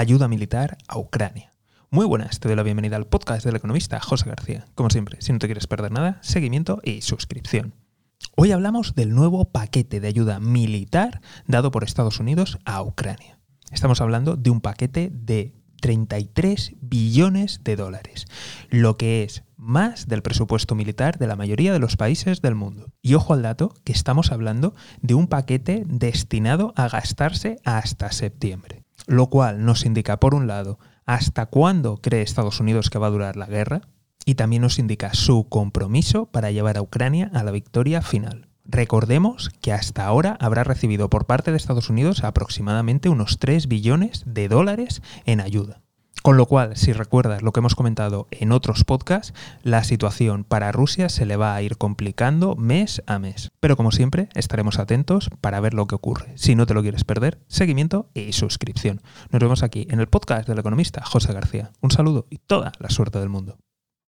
ayuda militar a Ucrania. Muy buenas, te doy la bienvenida al podcast del economista José García. Como siempre, si no te quieres perder nada, seguimiento y suscripción. Hoy hablamos del nuevo paquete de ayuda militar dado por Estados Unidos a Ucrania. Estamos hablando de un paquete de 33 billones de dólares, lo que es más del presupuesto militar de la mayoría de los países del mundo. Y ojo al dato que estamos hablando de un paquete destinado a gastarse hasta septiembre, lo cual nos indica, por un lado, hasta cuándo cree Estados Unidos que va a durar la guerra, y también nos indica su compromiso para llevar a Ucrania a la victoria final. Recordemos que hasta ahora habrá recibido por parte de Estados Unidos aproximadamente unos 3 billones de dólares en ayuda. Con lo cual, si recuerdas lo que hemos comentado en otros podcasts, la situación para Rusia se le va a ir complicando mes a mes. Pero como siempre, estaremos atentos para ver lo que ocurre. Si no te lo quieres perder, seguimiento y suscripción. Nos vemos aquí en el podcast del economista José García. Un saludo y toda la suerte del mundo.